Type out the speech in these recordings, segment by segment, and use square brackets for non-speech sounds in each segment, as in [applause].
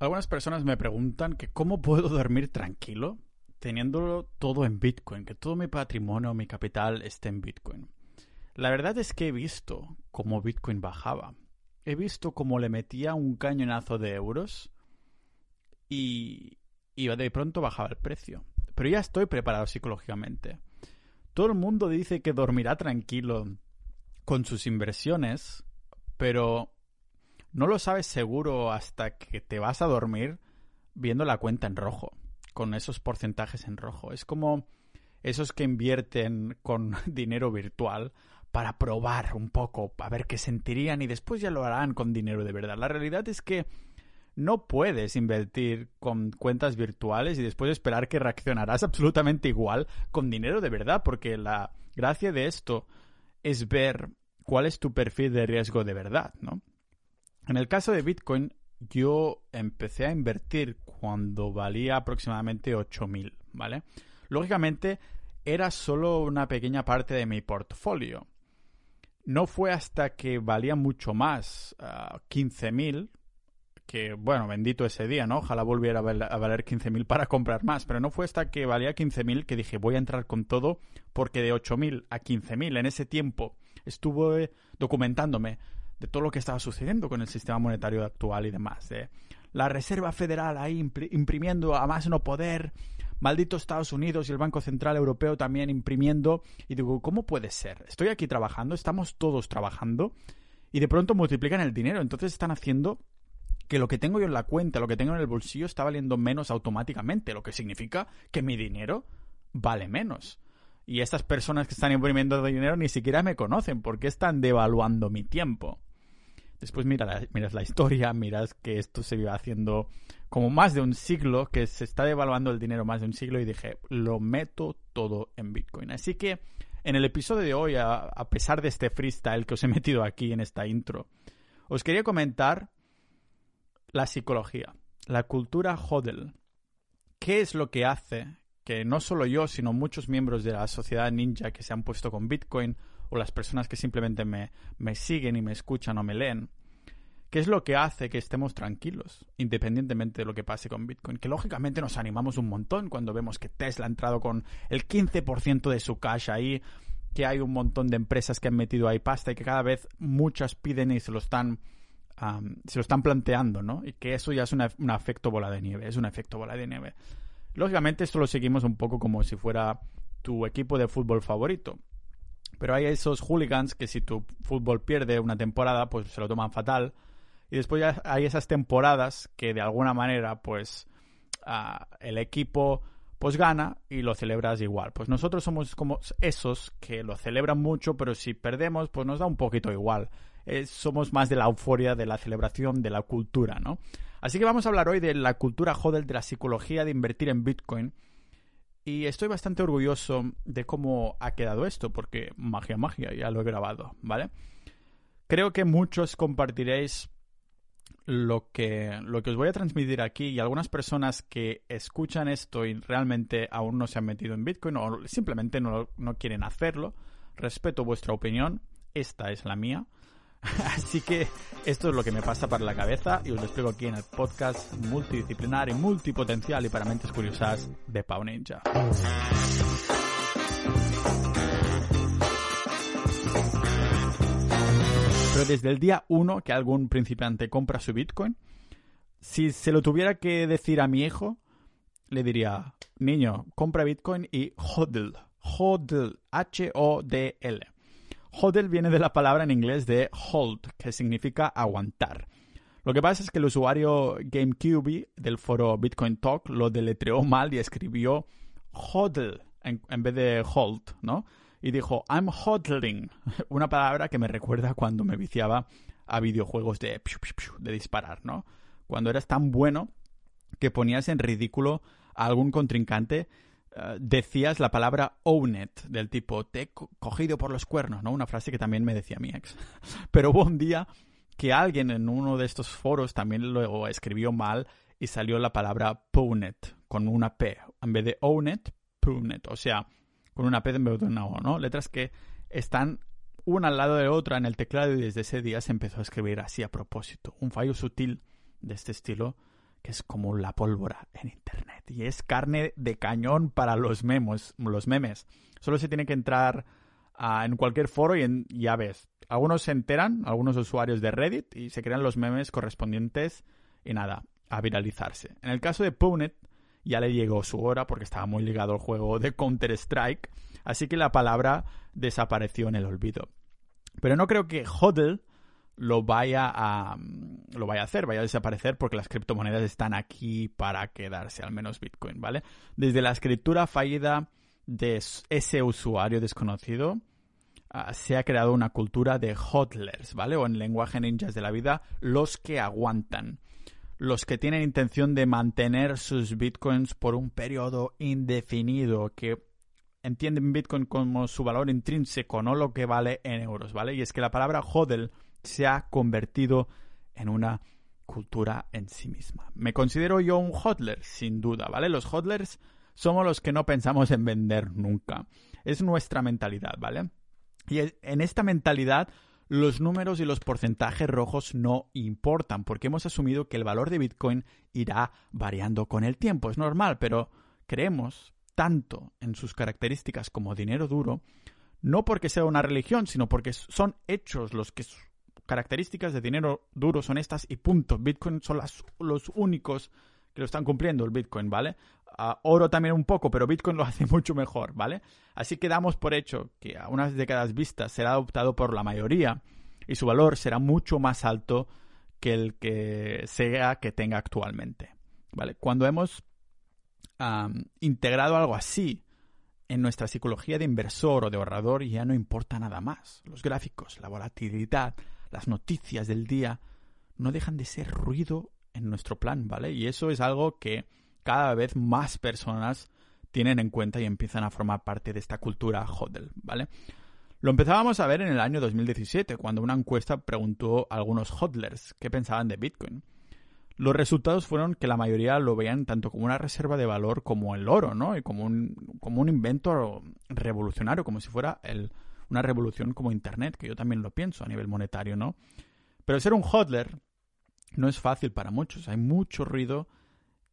algunas personas me preguntan que cómo puedo dormir tranquilo teniéndolo todo en Bitcoin, que todo mi patrimonio, mi capital esté en Bitcoin. La verdad es que he visto cómo Bitcoin bajaba. He visto cómo le metía un cañonazo de euros y, y de pronto bajaba el precio. Pero ya estoy preparado psicológicamente. Todo el mundo dice que dormirá tranquilo con sus inversiones, pero no lo sabes seguro hasta que te vas a dormir viendo la cuenta en rojo, con esos porcentajes en rojo. Es como esos que invierten con [laughs] dinero virtual para probar un poco, a ver qué sentirían y después ya lo harán con dinero de verdad. La realidad es que no puedes invertir con cuentas virtuales y después esperar que reaccionarás [laughs] absolutamente igual con dinero de verdad, porque la gracia de esto es ver cuál es tu perfil de riesgo de verdad, ¿no? En el caso de Bitcoin, yo empecé a invertir cuando valía aproximadamente 8.000, ¿vale? Lógicamente, era solo una pequeña parte de mi portfolio. No fue hasta que valía mucho más, 15.000, ah, que, bueno, bendito ese día, ¿no? Ojalá volviera a valer 15.000 para comprar más, pero no fue hasta que valía 15.000 que dije, voy a entrar con todo, porque de 8.000 a 15.000 en ese tiempo estuve documentándome de todo lo que estaba sucediendo con el sistema monetario actual y demás. la Reserva Federal ahí imprimiendo a más no poder, maldito Estados Unidos y el Banco Central Europeo también imprimiendo. Y digo, ¿cómo puede ser? Estoy aquí trabajando, estamos todos trabajando y de pronto multiplican el dinero. Entonces están haciendo que lo que tengo yo en la cuenta, lo que tengo en el bolsillo está valiendo menos automáticamente, lo que significa que mi dinero vale menos. Y estas personas que están imprimiendo dinero ni siquiera me conocen porque están devaluando mi tiempo. Después mira miras la historia, [laughs] miras que esto se iba haciendo como más de un siglo, que se está devaluando el dinero más de un siglo y dije, lo meto todo en Bitcoin. Así que en el episodio de hoy, a, a pesar de este freestyle que os he metido aquí en esta intro, os quería comentar la psicología, la cultura hodl. ¿Qué es lo que hace que no solo yo, sino muchos miembros de la sociedad ninja que se han puesto con Bitcoin o las personas que simplemente me, me siguen y me escuchan o me leen, ¿qué es lo que hace que estemos tranquilos, independientemente de lo que pase con Bitcoin? Que lógicamente nos animamos un montón cuando vemos que Tesla ha entrado con el 15% de su cash ahí, que hay un montón de empresas que han metido ahí pasta y que cada vez muchas piden y se lo están, se lo están planteando, ¿no? Y que eso ya es un efecto bola de nieve, es un efecto bola de nieve. Lógicamente esto lo seguimos un poco como si fuera tu equipo de fútbol favorito. Pero hay esos hooligans que si tu fútbol pierde una temporada, pues se lo toman fatal. Y después ya hay esas temporadas que de alguna manera, pues, ah, el equipo pues gana y lo celebras igual. Pues nosotros somos como esos que lo celebran mucho, pero si perdemos, pues nos da un poquito igual. Eh, somos más de la euforia, de la celebración, de la cultura, ¿no? Así que vamos a hablar hoy de la cultura hodl, de la psicología de invertir en Bitcoin y estoy bastante orgulloso de cómo ha quedado esto, porque magia, magia, ya lo he grabado, ¿vale? Creo que muchos compartiréis lo que, lo que os voy a transmitir aquí y algunas personas que escuchan esto y realmente aún no se han metido en Bitcoin o simplemente no, no quieren hacerlo, respeto vuestra opinión, esta es la mía. [laughs] Así que esto es lo que me pasa para la cabeza y os lo explico aquí en el podcast multidisciplinar y multipotencial y para mentes curiosas de Pau Ninja. Pero desde el día 1 que algún principiante compra su Bitcoin, si se lo tuviera que decir a mi hijo, le diría, niño, compra Bitcoin y hodl, hodl, H-O-D-L. Hodl viene de la palabra en inglés de hold, que significa aguantar. Lo que pasa es que el usuario GameCube del foro Bitcoin Talk lo deletreó mal y escribió hodl en, vez de hold, ¿no? Y dijo, I'm hodling, [laughs] una palabra que me recuerda cuando me viciaba a videojuegos de, de disparar, ¿no? Cuando eras tan bueno que ponías en ridículo a algún contrincante eh, decías la palabra own it, del tipo, te he cogido por los cuernos, ¿no? Una frase que también me decía mi ex. [laughs] Pero hubo un día que alguien en uno de estos foros también lo escribió mal y salió la palabra it con una P. En vez de own it. O sea, con una P en vez de una O, ¿no? Letras que están una al lado de otra en el teclado y desde ese día se empezó a escribir así a propósito. Un fallo sutil de este estilo que es como la pólvora en Internet. Y es carne de cañón para los memes. Los memes. Solo se tiene que entrar en cualquier foro y ya ves. Algunos se enteran, algunos usuarios de Reddit, y se crean los memes correspondientes y nada, a viralizarse. En el caso de Pwnet, ya le llegó su hora porque estaba muy ligado al juego de Counter-Strike, así que la palabra desapareció en el olvido. Pero no creo que HODL lo vaya a lo vaya a hacer, vaya a desaparecer porque las criptomonedas están aquí para quedarse, al menos Bitcoin, ¿vale? Desde la escritura fallida de ese usuario desconocido ah, se ha creado una cultura de hodlers, ¿vale? O en lenguaje ninjas de la vida, los que aguantan los que tienen intención de mantener sus bitcoins por un periodo indefinido, que entienden bitcoin como su valor intrínseco, no lo que vale en euros, ¿vale? Y es que la palabra hodl se ha convertido en una cultura en sí misma. Me considero yo un hodler, sin duda, ¿vale? Los hodlers somos los que no pensamos en vender nunca. Es nuestra mentalidad, ¿vale? Y en esta mentalidad los números y los porcentajes rojos no importan, porque hemos asumido que el valor de Bitcoin irá variando con el tiempo. Es normal, pero creemos tanto en sus características como dinero duro, no porque sea una religión, sino porque son hechos los que características de dinero duro son estas y punto. Bitcoin son los únicos que lo están cumpliendo el Bitcoin, ¿vale? oro también un poco, pero Bitcoin lo [laughs] hace mucho mejor, ¿vale? Así que damos por hecho que a unas décadas vistas será adoptado por la mayoría y su valor será mucho más alto que el que sea que tenga actualmente, ¿vale? Cuando hemos integrado algo así en nuestra psicología de inversor o de ahorrador ya no importa nada más. Los gráficos, la volatilidad, las noticias del día no dejan de ser ruido en nuestro plan, ¿vale? Y eso es algo que cada vez más personas tienen en cuenta y empiezan a formar parte de esta cultura hodl, ¿vale? Lo empezábamos a ver en el año 2017, cuando una encuesta preguntó a algunos hodlers qué pensaban de Bitcoin. Los resultados fueron que la mayoría lo veían tanto como una reserva de valor como el oro, ¿no? Y como un, como un invento revolucionario, como si fuera el, una revolución como Internet, que yo también lo pienso a nivel monetario, ¿no? Pero ser un hodler no es fácil para muchos. Hay mucho ruido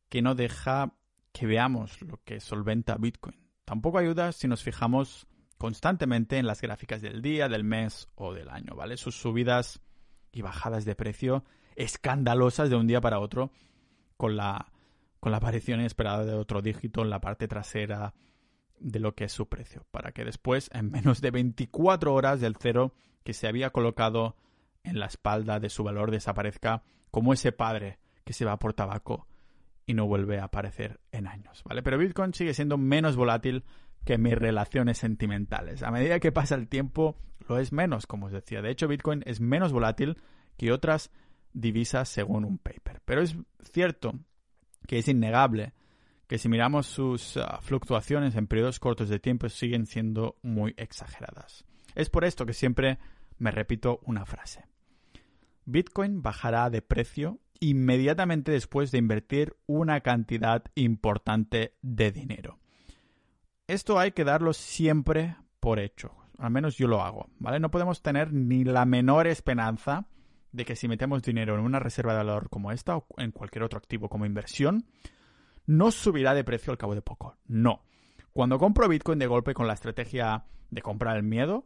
que no deja que veamos lo que solventa Bitcoin. Tampoco ayuda si nos fijamos constantemente en las gráficas del día, del mes o del año, ¿vale? Sus subidas y bajadas de precio escandalosas de un día para otro con la, con la aparición inesperada de otro dígito en la parte trasera de lo que es su precio, para que después, en menos de 24 horas del cero que se había colocado en la espalda de su valor, desaparezca como ese padre que se va por tabaco y no vuelve a aparecer en años, ¿vale? Pero Bitcoin sigue siendo menos volátil que mis relaciones sentimentales. A medida que pasa el tiempo, lo es menos, como os decía. De hecho, Bitcoin es menos volátil que otras divisas según un paper. Pero es cierto que es innegable que si miramos sus ah, fluctuaciones en periodos cortos de tiempo siguen siendo muy exageradas. Es por esto que siempre me repito una frase. Bitcoin bajará de precio inmediatamente después de invertir una cantidad importante de dinero. Esto hay que darlo siempre por hecho. Al menos yo lo hago, ¿vale? No podemos tener ni la menor esperanza de que si metemos dinero en una reserva de valor como esta o en cualquier otro activo como inversión, no subirá de precio al cabo de poco. No. Cuando compro Bitcoin de golpe con la estrategia de comprar el miedo,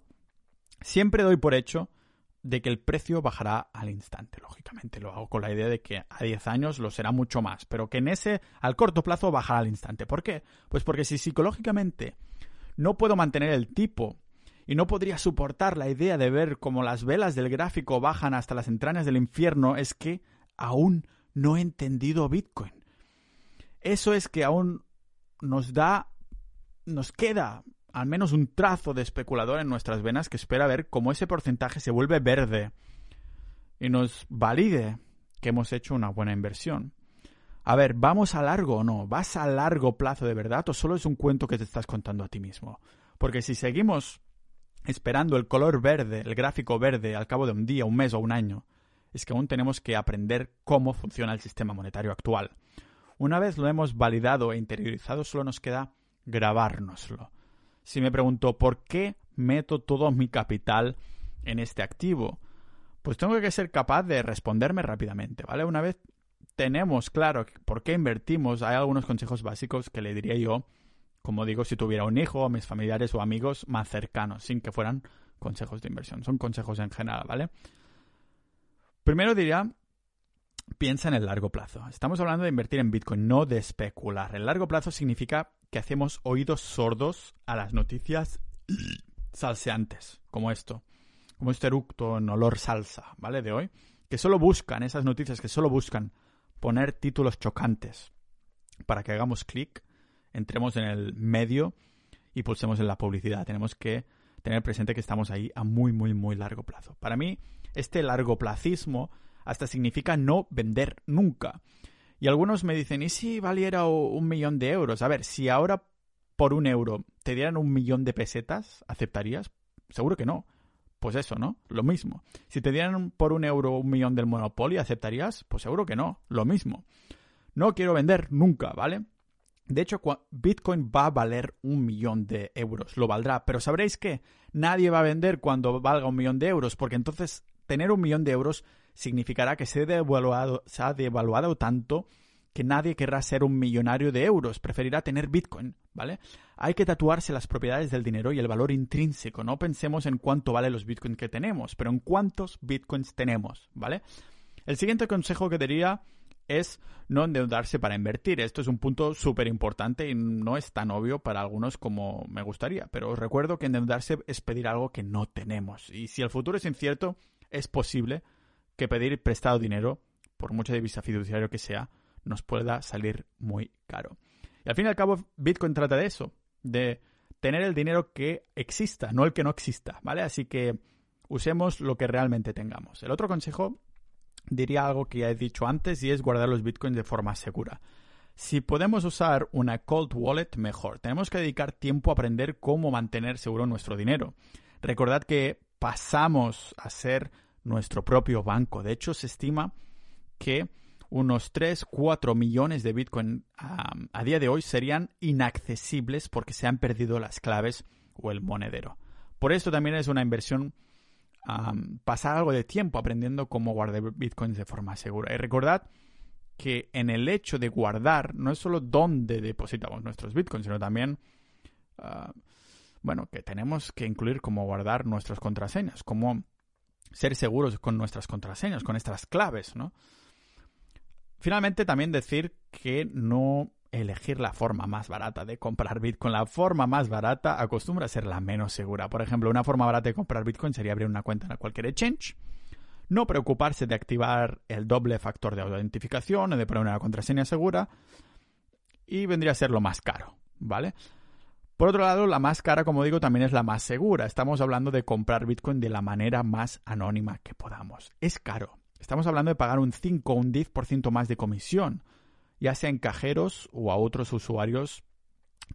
siempre doy por hecho de que el precio bajará al instante. Lógicamente lo hago con la idea de que a 10 años lo será mucho más, pero que en ese al corto plazo bajará al instante. ¿Por qué? Pues porque si psicológicamente no puedo mantener el tipo y no podría soportar la idea de ver cómo las velas del gráfico bajan hasta las entrañas del infierno, es que aún no he entendido Bitcoin. Eso es que aún nos da, nos queda al menos un trazo de especulador en nuestras venas que espera ver cómo ese porcentaje se vuelve verde y nos valide que hemos hecho una buena inversión. A ver, ¿vamos a largo o no? ¿Vas a largo plazo de verdad o solo es un cuento que te estás contando a ti mismo? Porque si seguimos esperando el color verde, el gráfico verde al cabo de un día, un mes o un año, es que aún tenemos que aprender cómo funciona el sistema monetario actual. Una vez lo hemos validado e interiorizado, solo nos queda grabárnoslo si me pregunto por qué meto todo mi capital en este activo, pues tengo que ser capaz de responderme rápidamente, ¿vale? Una vez tenemos claro por qué invertimos, hay algunos consejos básicos que le diría yo, como digo, si tuviera un hijo, o mis familiares o amigos más cercanos, sin que fueran consejos de inversión. Son consejos en general, ¿vale? Primero diría, piensa en el largo plazo. Estamos hablando de invertir en Bitcoin, no de especular. El largo plazo significa que hacemos oídos sordos a las noticias [clears throat] salseantes, como esto, como este eructo en olor salsa, ¿vale? De hoy, que solo buscan, esas noticias que solo buscan poner títulos chocantes para que hagamos clic, entremos en el medio y pulsemos en la publicidad. Tenemos que tener presente que estamos ahí a muy, muy, muy largo plazo. Para mí, este largo placismo hasta significa no vender nunca. Y algunos me dicen, ¿y si valiera un millón de euros? A ver, si ahora por un euro te dieran un millón de pesetas, ¿aceptarías? Seguro que no. Pues eso, ¿no? Lo mismo. Si te dieran por un euro un millón del Monopoly, ¿aceptarías? Pues seguro que no. Lo mismo. No quiero vender nunca, ¿vale? De hecho, Bitcoin va a valer un millón de euros, lo valdrá, pero sabréis que nadie va a vender cuando valga un millón de euros, porque entonces tener un millón de euros significará que se, ha devaluado tanto que nadie querrá ser un millonario de euros, preferirá tener Bitcoin, ¿vale? Hay que tatuarse las propiedades del dinero y el valor intrínseco, no pensemos en cuánto valen los Bitcoins que tenemos, pero en cuántos Bitcoins tenemos, ¿vale? El siguiente consejo que diría es no endeudarse para invertir. Esto es un punto súper importante y no es tan obvio para algunos como me gustaría, pero os recuerdo que endeudarse es pedir algo que no tenemos. Y si el futuro es incierto, es posible que pedir prestado dinero, por mucha divisa fiduciario que sea, nos pueda salir muy caro. Y al fin y al cabo, Bitcoin trata de eso, de tener el dinero que exista, no el que no exista, ¿vale? Así que usemos lo que realmente tengamos. El otro consejo diría algo que ya he dicho antes y es guardar los bitcoins de forma segura. Si podemos usar una cold wallet, mejor. Tenemos que dedicar tiempo a aprender cómo mantener seguro nuestro dinero. Recordad que pasamos a ser nuestro propio banco. De hecho, se estima que unos 3, 4 millones de Bitcoin a día de hoy serían inaccesibles porque se han perdido las claves o el monedero. Por esto también es una inversión pasar algo de tiempo aprendiendo cómo guardar bitcoins de forma segura. Y recordad que en el hecho de guardar no es solo dónde depositamos nuestros bitcoins, sino también, ah, bueno, que tenemos que incluir cómo guardar nuestras contraseñas, cómo ser seguros con nuestras contraseñas, con nuestras claves, ¿no? Finalmente, también decir que no elegir la forma más barata de comprar Bitcoin. La forma más barata acostumbra a ser la menos segura. Por ejemplo, una forma barata de comprar Bitcoin sería abrir una cuenta en cualquier exchange, no preocuparse de activar el doble factor de autentificación o de poner una contraseña segura y vendría a ser lo más caro, ¿vale? Por otro lado, la más cara, como digo, también es la más segura. Estamos hablando de comprar Bitcoin de la manera más anónima que podamos. Es caro, Estamos hablando de pagar un 5 o un 10% más de comisión, ya sea en cajeros o a otros usuarios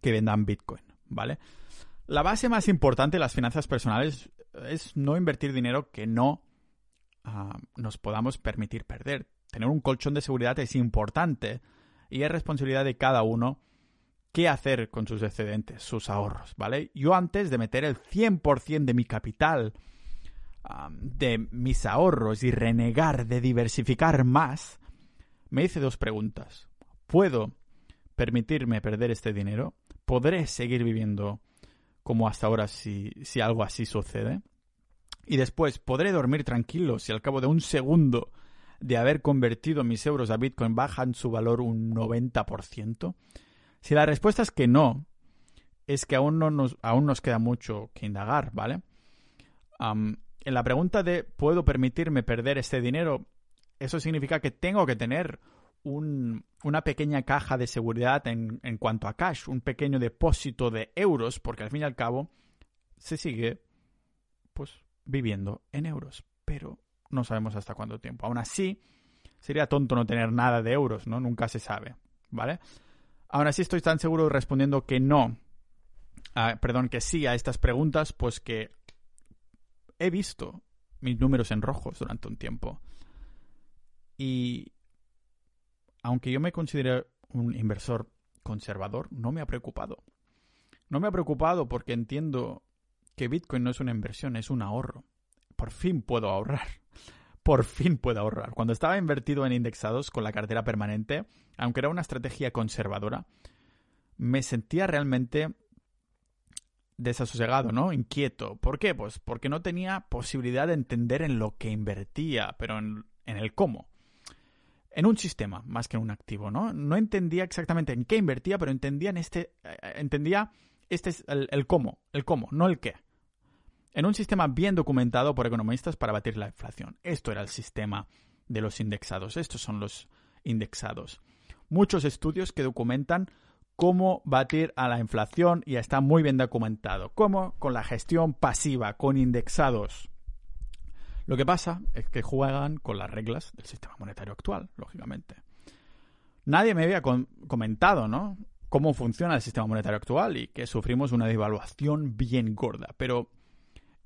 que vendan Bitcoin, ¿vale? La base más importante de las finanzas personales es no invertir dinero que no ah, nos podamos permitir perder. Tener un colchón de seguridad es importante y es responsabilidad de cada uno qué hacer con sus excedentes, sus ahorros, ¿vale? Yo antes de meter el 100% de mi capital de mis ahorros y renegar de diversificar más, me hice dos preguntas. ¿Puedo permitirme perder este dinero? ¿Podré seguir viviendo como hasta ahora si, si algo así sucede? Y después, ¿podré dormir tranquilo si al cabo de un segundo de haber convertido mis euros a Bitcoin bajan su valor un 90%? Si la respuesta es que no, es que aún, no nos, aún nos queda mucho que indagar, ¿vale? en la pregunta de ¿puedo permitirme perder este dinero? Eso significa que tengo que tener una pequeña caja de seguridad en, en, cuanto a cash, un pequeño depósito de euros, porque al fin y al cabo se sigue pues viviendo en euros, pero no sabemos hasta cuánto tiempo. Aún así, sería tonto no tener nada de euros, ¿no? Nunca se sabe, ¿vale? Aún así estoy tan seguro respondiendo que no, perdón, que sí a estas preguntas, pues que he visto mis números en rojos durante un tiempo. Y aunque yo me considero un inversor conservador, no me ha preocupado. No me ha preocupado porque entiendo que Bitcoin no es una inversión, es un ahorro. Por fin puedo ahorrar. Por fin puedo ahorrar. Cuando estaba invertido en indexados con la cartera permanente, aunque era una estrategia conservadora, me sentía realmente desasosegado, ¿no? Inquieto. ¿Por qué? Pues porque no tenía posibilidad de entender en lo que invertía, pero en, el cómo. En un sistema, más que en un activo, ¿no? No entendía exactamente en qué invertía, pero entendía en este. Eh, entendía este es el cómo, el cómo, no el qué. En un sistema bien documentado por economistas para batir la inflación. Esto era el sistema de los indexados. Estos son los indexados. Muchos estudios que documentan cómo batir a la inflación y está muy bien documentado. ¿Cómo? Con la gestión pasiva, con indexados. Lo que pasa es que juegan con las reglas del sistema monetario actual, lógicamente. Nadie me había comentado, ¿no? Cómo funciona el sistema monetario actual y que sufrimos una devaluación bien gorda. Pero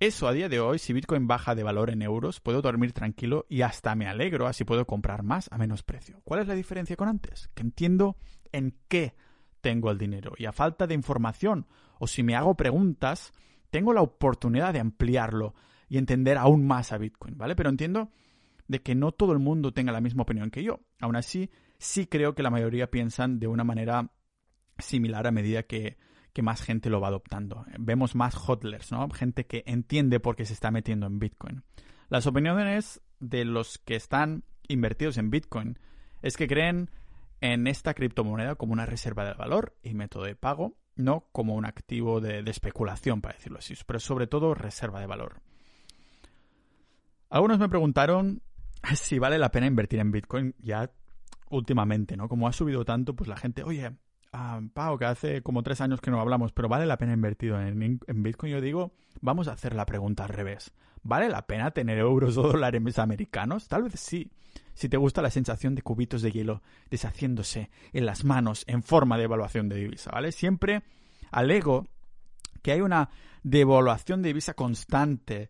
eso a día de hoy, si Bitcoin baja de valor en euros, puedo dormir tranquilo y hasta me alegro, así puedo comprar más a menos precio. ¿Cuál es la diferencia con antes? Que entiendo en qué tengo el dinero. Y a falta de información o si me hago preguntas, tengo la oportunidad de ampliarlo y entender aún más a Bitcoin, ¿vale? Pero entiendo de que no todo el mundo tenga la misma opinión que yo. Aún así, sí creo que la mayoría piensan de una manera similar a medida que, que más gente lo va adoptando. Vemos más hodlers, ¿no? Gente que entiende por qué se está metiendo en Bitcoin. Las opiniones de los que están invertidos en Bitcoin es que creen en esta criptomoneda como una reserva de valor y método de pago, no como un activo de, especulación, para decirlo así, pero sobre todo reserva de valor. Algunos me preguntaron si vale la pena invertir en Bitcoin ya últimamente, ¿no? Como ha subido tanto, pues la gente, oye, ah, Pau, que hace como tres años que no hablamos, pero vale la pena invertir en, en Bitcoin. Yo digo, vamos a hacer la pregunta al revés. ¿Vale la pena tener euros o dólares americanos? Tal vez sí. Si te gusta la sensación de cubitos de hielo deshaciéndose en las manos en forma de evaluación de divisa, ¿vale? Siempre alego que hay una devaluación de divisa constante.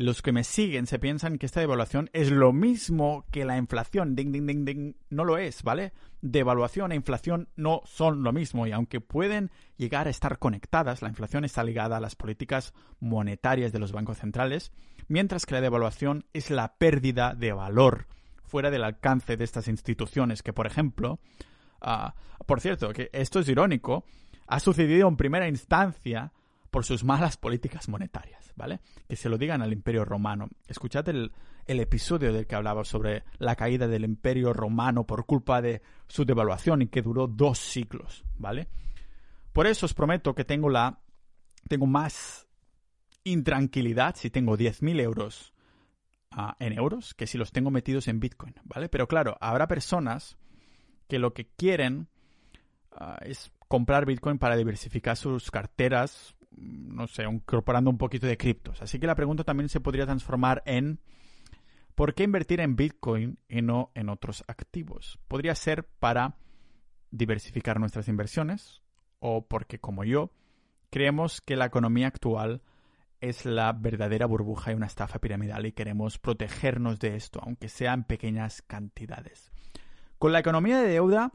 Los que me siguen se piensan que esta devaluación es lo mismo que la inflación. Ding, ding, ding, ding. No lo es, ¿vale? Devaluación e inflación no son lo mismo y aunque pueden llegar a estar conectadas, la inflación está ligada a las políticas monetarias de los bancos centrales, mientras que la devaluación es la pérdida de valor fuera del alcance de estas instituciones que, por ejemplo, ah, por cierto, que esto es irónico, ha sucedido en primera instancia por sus malas políticas monetarias, ¿vale? Que se lo digan al Imperio Romano. Escuchad el, el, episodio del que hablaba sobre la caída del Imperio Romano por culpa de su devaluación y que duró dos siglos, ¿vale? Por eso os prometo que tengo la tengo más intranquilidad si tengo 10.000 euros en euros que si los tengo metidos en Bitcoin, ¿vale? Pero claro, habrá personas que lo que quieren ah, es comprar Bitcoin para diversificar sus carteras, no sé, incorporando un poquito de criptos. Así que la pregunta también se podría transformar en ¿por qué invertir en Bitcoin y no en otros activos? Podría ser para diversificar nuestras inversiones o porque como yo creemos que la economía actual es la verdadera burbuja y una estafa piramidal y queremos protegernos de esto, aunque sea en pequeñas cantidades. Con la economía de deuda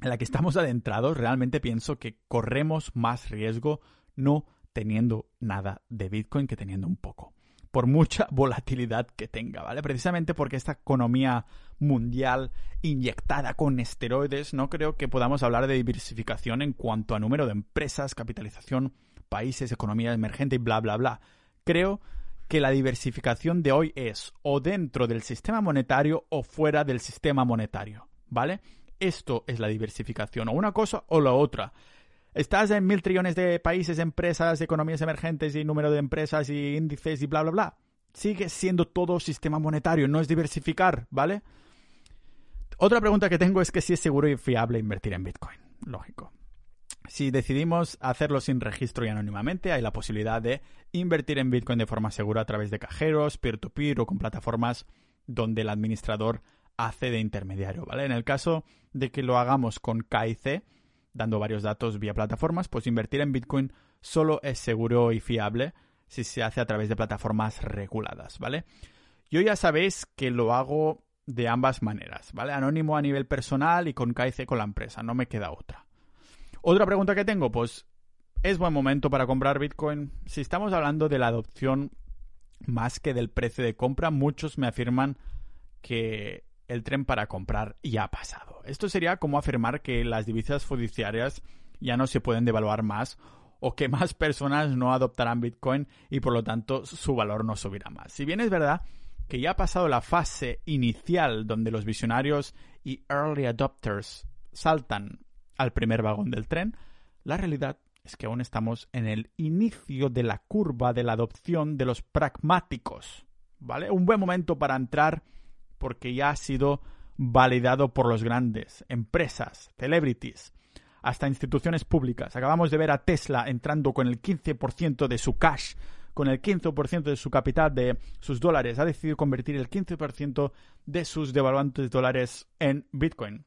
en la que estamos adentrados, realmente pienso que corremos más riesgo no teniendo nada de Bitcoin que teniendo un poco. Por mucha [laughs] volatilidad que tenga, ¿vale? Precisamente porque esta economía mundial inyectada con esteroides, no creo que podamos hablar de diversificación en cuanto a número de empresas, capitalización países, economía emergente y bla, bla, bla. Creo que la diversificación de hoy es o dentro del sistema monetario o fuera del sistema monetario, ¿vale? Esto es la diversificación, o una cosa o la otra. Estás en mil trillones de países, empresas, economías emergentes y número de empresas y índices y bla, bla, bla. Sigue siendo todo sistema monetario, no es diversificar, ¿vale? Otra pregunta que tengo es que si es seguro y fiable invertir en Bitcoin. Lógico. Si decidimos hacerlo sin registro y anónimamente, hay la posibilidad de invertir en Bitcoin de forma segura a través de cajeros, peer-to-peer o con plataformas donde el administrador hace de intermediario, ¿vale? En el caso de que lo hagamos con KIC, dando varios datos vía plataformas, pues invertir en Bitcoin solo es seguro y fiable si se hace a través de plataformas reguladas, ¿vale? Yo ya sabéis que lo hago de ambas maneras, ¿vale? Anónimo a nivel personal y con KIC con la empresa, no me queda otra. Otra pregunta que tengo, pues, ¿es buen momento para comprar Bitcoin? Si estamos hablando de la adopción más que del precio de compra. Muchos me afirman que el tren para comprar ya ha pasado. Esto sería como afirmar que las divisas fiduciarias ya no se pueden devaluar más o que más [laughs] personas no adoptarán Bitcoin y por lo tanto su valor no subirá más. Si bien es verdad que ya ha pasado la fase inicial donde los visionarios y early adopters saltan al primer vagón del tren, la realidad es que aún estamos en el inicio de la curva de la adopción de los pragmáticos. ¿Vale? Un buen momento para entrar porque ya ha sido validado por los grandes, empresas, celebrities, hasta instituciones públicas. Acabamos de ver a Tesla entrando con el 15% de su cash, con el 15% de su capital de sus dólares. Ha decidido convertir el 15% de sus devaluantes dólares en Bitcoin.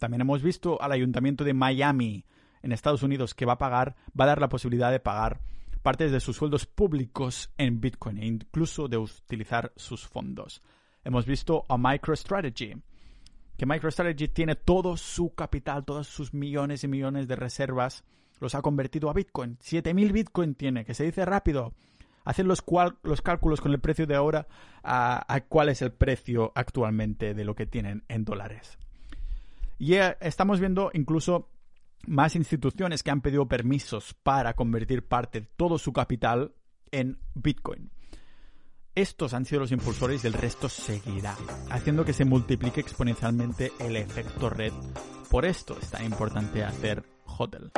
También hemos visto al ayuntamiento de Miami en Estados Unidos que va a pagar, va a dar la posibilidad de pagar partes de sus sueldos públicos en Bitcoin e incluso de utilizar sus fondos. Hemos visto a MicroStrategy, que MicroStrategy tiene todo su capital, todos sus millones y millones de reservas, los ha convertido a Bitcoin. 7000 Bitcoin tiene, que se dice rápido. Hacen los, los cálculos con el precio de ahora a, cuál es el precio actualmente de lo que tienen en dólares. Y eh, estamos viendo incluso más instituciones que han pedido permisos para convertir parte de todo su capital en Bitcoin. Estos han sido los impulsores y el resto seguirá, haciendo que se multiplique exponencialmente el efecto red. Por esto es tan importante hacer HODL.